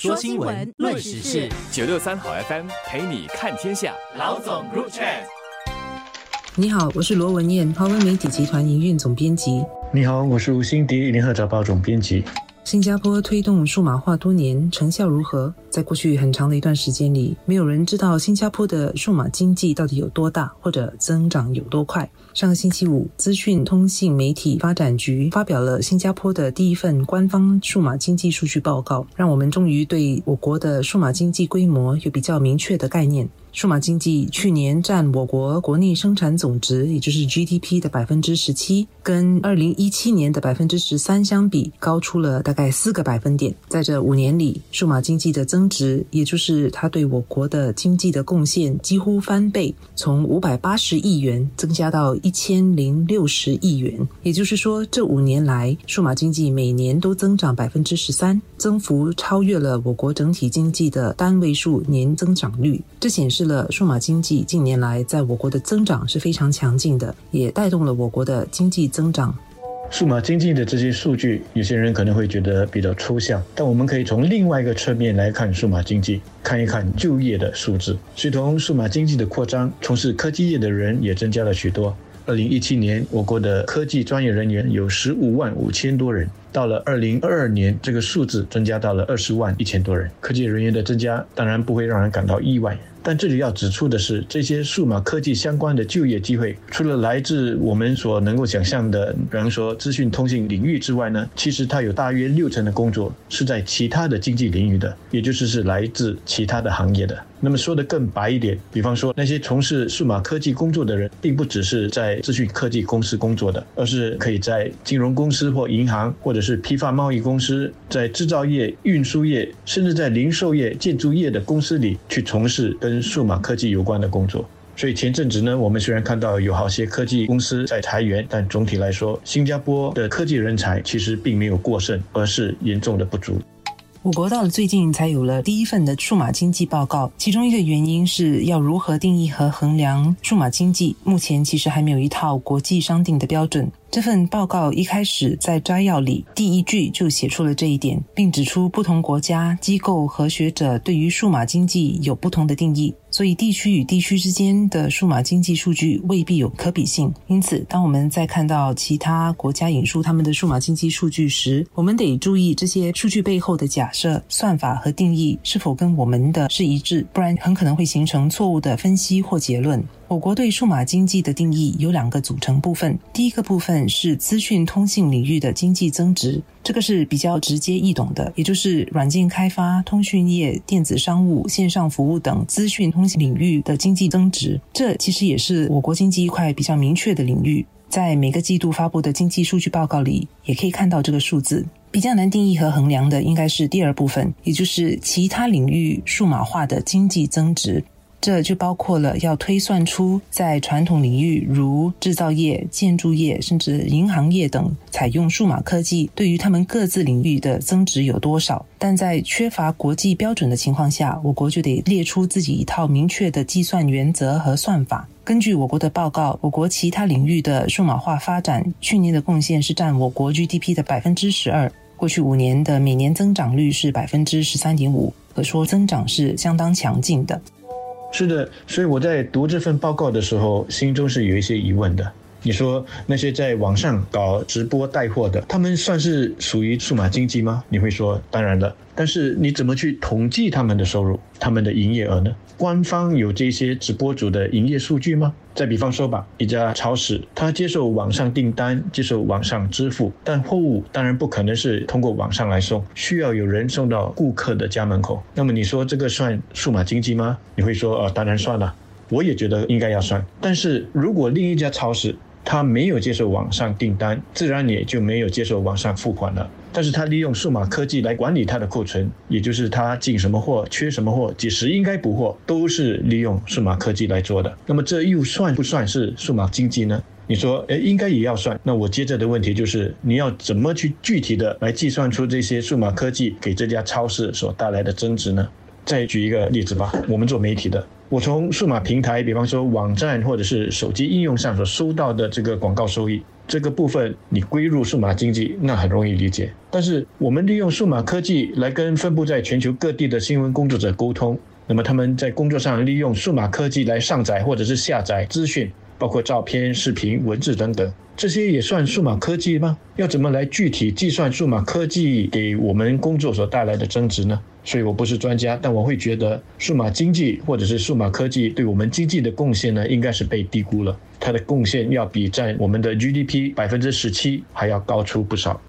说新闻，论时事，九六三好 FM 陪你看天下。老总 ruchad。你好，我是罗文燕，华文媒体集团营运总编辑。你好，我是吴欣迪，联合早报总编辑。新加坡推动数码化多年，成效如何？在过去很长的一段时间里，没有人知道新加坡的数码经济到底有多大，或者增长有多快。上个星期五，资讯通信媒体发展局发表了新加坡的第一份官方数码经济数据报告，让我们终于对我国的数码经济规模有比较明确的概念。数码经济去年占我国国内生产总值，也就是 GDP 的百分之十七，跟二零一七年的百分之十三相比，高出了大概四个百分点。在这五年里，数码经济的增值，也就是它对我国的经济的贡献，几乎翻倍，从五百八十亿元增加到一千零六十亿元。也就是说，这五年来，数码经济每年都增长百分之十三，增幅超越了我国整体经济的单位数年增长率。这显示。了数码经济近年来在我国的增长是非常强劲的，也带动了我国的经济增长。数码经济的这些数据，有些人可能会觉得比较抽象，但我们可以从另外一个侧面来看数码经济，看一看就业的数字。随同数码经济的扩张，从事科技业的人也增加了许多。二零一七年，我国的科技专业人员有十五万五千多人，到了二零二二年，这个数字增加到了二十万一千多人。科技人员的增加，当然不会让人感到意外。但这里要指出的是，这些数码科技相关的就业机会，除了来自我们所能够想象的，比方说资讯通信领域之外呢，其实它有大约六成的工作是在其他的经济领域的，也就是是来自其他的行业的。那么说的更白一点，比方说那些从事数码科技工作的人，并不只是在资讯科技公司工作的，而是可以在金融公司或银行，或者者是批发贸易公司，在制造业、运输业，甚至在零售业、建筑业的公司里去从事跟数码科技有关的工作。所以前阵子呢，我们虽然看到有好些科技公司在裁员，但总体来说，新加坡的科技人才其实并没有过剩，而是严重的不足。我国到了最近才有了第一份的数码经济报告，其中一个原因是要如何定义和衡量数码经济，目前其实还没有一套国际商定的标准。这份报告一开始在摘要里第一句就写出了这一点，并指出不同国家机构和学者对于数码经济有不同的定义，所以地区与地区之间的数码经济数据未必有可比性。因此，当我们在看到其他国家引述他们的数码经济数据时，我们得注意这些数据背后的假设、算法和定义是否跟我们的是一致，不然很可能会形成错误的分析或结论。我国对数码经济的定义有两个组成部分，第一个部分是资讯通信领域的经济增值，这个是比较直接易懂的，也就是软件开发、通讯业、电子商务、线上服务等资讯通信领域的经济增值。这其实也是我国经济一块比较明确的领域，在每个季度发布的经济数据报告里，也可以看到这个数字。比较难定义和衡量的应该是第二部分，也就是其他领域数码化的经济增值。这就包括了要推算出在传统领域如制造业、建筑业甚至银行业等采用数码科技，对于他们各自领域的增值有多少。但在缺乏国际标准的情况下，我国就得列出自己一套明确的计算原则和算法。根据我国的报告，我国其他领域的数码化发展去年的贡献是占我国 GDP 的百分之十二，过去五年的每年增长率是百分之十三点五，可说增长是相当强劲的。是的，所以我在读这份报告的时候，心中是有一些疑问的。你说那些在网上搞直播带货的，他们算是属于数码经济吗？你会说，当然了。但是你怎么去统计他们的收入、他们的营业额呢？官方有这些直播主的营业数据吗？再比方说吧，一家超市，它接受网上订单、接受网上支付，但货物当然不可能是通过网上来送，需要有人送到顾客的家门口。那么你说这个算数码经济吗？你会说，哦，当然算了。我也觉得应该要算。但是如果另一家超市，他没有接受网上订单，自然也就没有接受网上付款了。但是他利用数码科技来管理他的库存，也就是他进什么货、缺什么货、几时应该补货，都是利用数码科技来做的。那么这又算不算是数码经济呢？你说，哎，应该也要算。那我接着的问题就是，你要怎么去具体的来计算出这些数码科技给这家超市所带来的增值呢？再举一个例子吧，我们做媒体的。我从数码平台，比方说网站或者是手机应用上所收到的这个广告收益，这个部分你归入数码经济，那很容易理解。但是我们利用数码科技来跟分布在全球各地的新闻工作者沟通，那么他们在工作上利用数码科技来上载或者是下载资讯。包括照片、视频、文字等等，这些也算数码科技吗？要怎么来具体计算数码科技给我们工作所带来的增值呢？所以我不是专家，但我会觉得数码经济或者是数码科技对我们经济的贡献呢，应该是被低估了。它的贡献要比占我们的 GDP 百分之十七还要高出不少。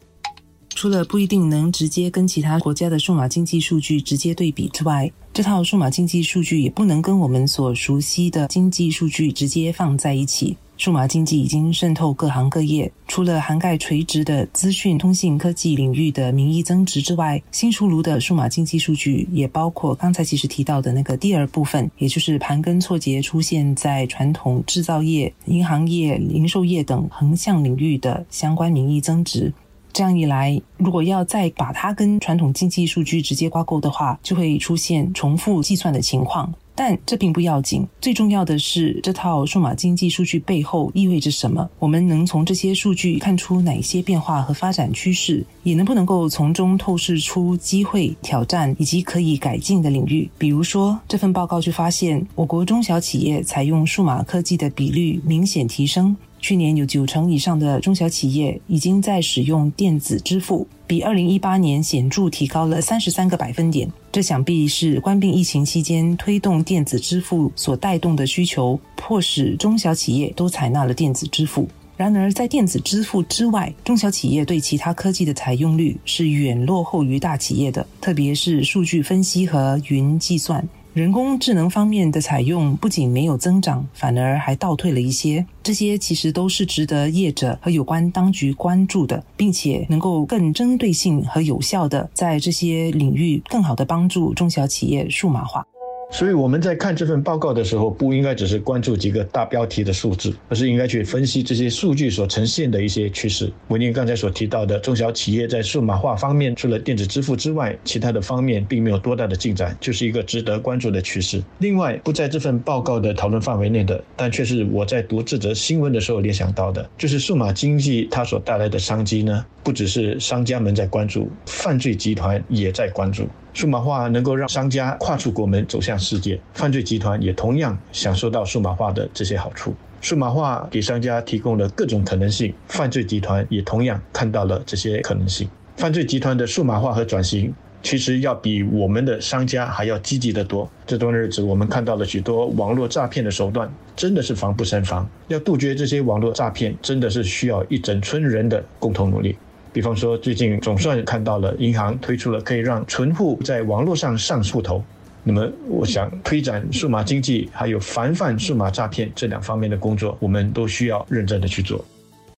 除了不一定能直接跟其他国家的数码经济数据直接对比之外，这套数码经济数据也不能跟我们所熟悉的经济数据直接放在一起。数码经济已经渗透各行各业，除了涵盖垂直的资讯通信科技领域的名义增值之外，新出炉的数码经济数据也包括刚才其实提到的那个第二部分，也就是盘根错节出现在传统制造业、银行业、零售业等横向领域的相关名义增值。这样一来，如果要再把它跟传统经济数据直接挂钩的话，就会出现重复计算的情况。但这并不要紧，最重要的是这套数码经济数据背后意味着什么？我们能从这些数据看出哪些变化和发展趋势？也能不能够从中透视出机会、挑战以及可以改进的领域？比如说，这份报告就发现，我国中小企业采用数码科技的比率明显提升。去年有九成以上的中小企业已经在使用电子支付，比二零一八年显著提高了三十三个百分点。这想必是关闭疫情期间推动电子支付所带动的需求，迫使中小企业都采纳了电子支付。然而，在电子支付之外，中小企业对其他科技的采用率是远落后于大企业的，特别是数据分析和云计算。人工智能方面的采用不仅没有增长，反而还倒退了一些。这些其实都是值得业者和有关当局关注的，并且能够更针对性和有效的在这些领域更好的帮助中小企业数码化。所以我们在看这份报告的时候，不应该只是关注几个大标题的数字，而是应该去分析这些数据所呈现的一些趋势。文宁刚才所提到的，中小企业在数码化方面，除了电子支付之外，其他的方面并没有多大的进展，就是一个值得关注的趋势。另外，不在这份报告的讨论范围内的，但却是我在读这则新闻的时候联想到的，就是数码经济它所带来的商机呢，不只是商家们在关注，犯罪集团也在关注。数码化能够让商家跨出国门走向世界，犯罪集团也同样享受到数码化的这些好处。数码化给商家提供了各种可能性，犯罪集团也同样看到了这些可能性。犯罪集团的数码化和转型，其实要比我们的商家还要积极得多。这段日子，我们看到了许多网络诈骗的手段，真的是防不胜防。要杜绝这些网络诈骗，真的是需要一整村人的共同努力。比方说，最近总算看到了银行推出了可以让存户在网络上上户头。那么，我想推展数码经济，还有防范数码诈骗这两方面的工作，我们都需要认真的去做。